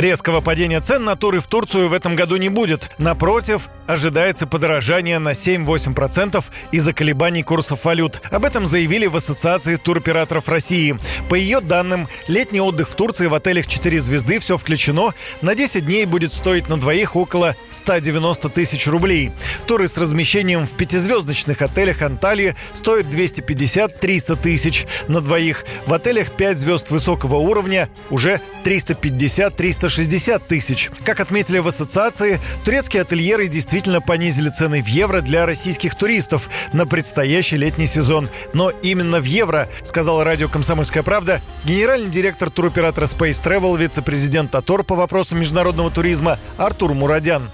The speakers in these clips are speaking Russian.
Резкого падения цен на туры в Турцию в этом году не будет. Напротив, ожидается подорожание на 7-8% из-за колебаний курсов валют. Об этом заявили в Ассоциации туроператоров России. По ее данным, летний отдых в Турции в отелях 4 звезды, все включено, на 10 дней будет стоить на двоих около 190 тысяч рублей. Туры с размещением в пятизвездочных отелях Анталии стоят 250-300 тысяч на двоих. В отелях 5 звезд высокого уровня уже 350-360 тысяч. Как отметили в ассоциации, турецкие ательеры действительно понизили цены в евро для российских туристов на предстоящий летний сезон. Но именно в евро, сказал радио «Комсомольская правда» генеральный директор туроператора Space Travel, вице-президент АТОР по вопросам международного туризма Артур Мурадян.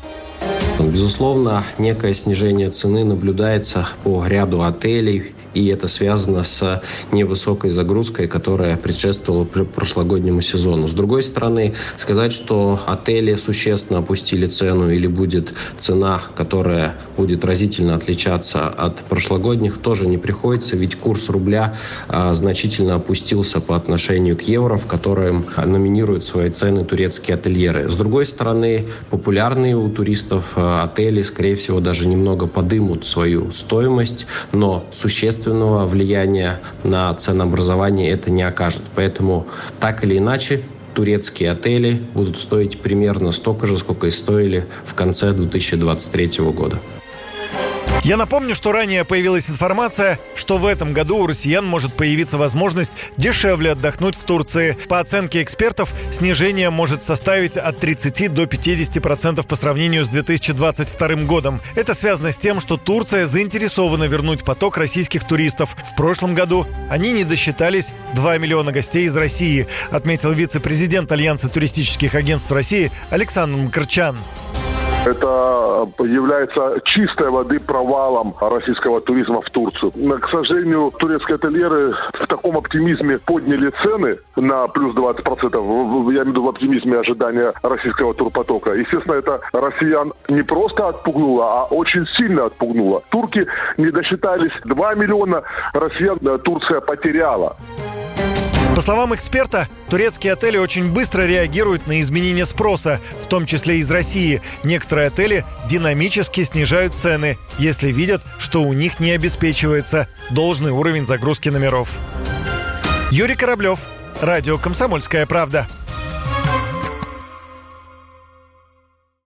Безусловно, некое снижение цены наблюдается по ряду отелей, и это связано с невысокой загрузкой, которая предшествовала прошлогоднему сезону. С другой стороны, сказать, что отели существенно опустили цену или будет цена, которая будет разительно отличаться от прошлогодних, тоже не приходится, ведь курс рубля а, значительно опустился по отношению к евро, в котором номинируют свои цены турецкие ательеры. С другой стороны, популярные у туристов а, отели, скорее всего, даже немного подымут свою стоимость, но существенно существенного влияния на ценообразование это не окажет. Поэтому так или иначе турецкие отели будут стоить примерно столько же, сколько и стоили в конце 2023 года. Я напомню, что ранее появилась информация, что в этом году у россиян может появиться возможность дешевле отдохнуть в Турции. По оценке экспертов, снижение может составить от 30 до 50% процентов по сравнению с 2022 годом. Это связано с тем, что Турция заинтересована вернуть поток российских туристов. В прошлом году они не досчитались 2 миллиона гостей из России, отметил вице-президент Альянса туристических агентств России Александр Мкрчан. Это является чистой воды провалом российского туризма в Турцию. К сожалению, турецкие ательеры в таком оптимизме подняли цены на плюс 20%. Я имею в виду в оптимизме ожидания российского турпотока. Естественно, это россиян не просто отпугнуло, а очень сильно отпугнуло. Турки не досчитались 2 миллиона россиян Турция потеряла. По словам эксперта, турецкие отели очень быстро реагируют на изменения спроса, в том числе из России. Некоторые отели динамически снижают цены, если видят, что у них не обеспечивается должный уровень загрузки номеров. Юрий Кораблев, Радио «Комсомольская правда».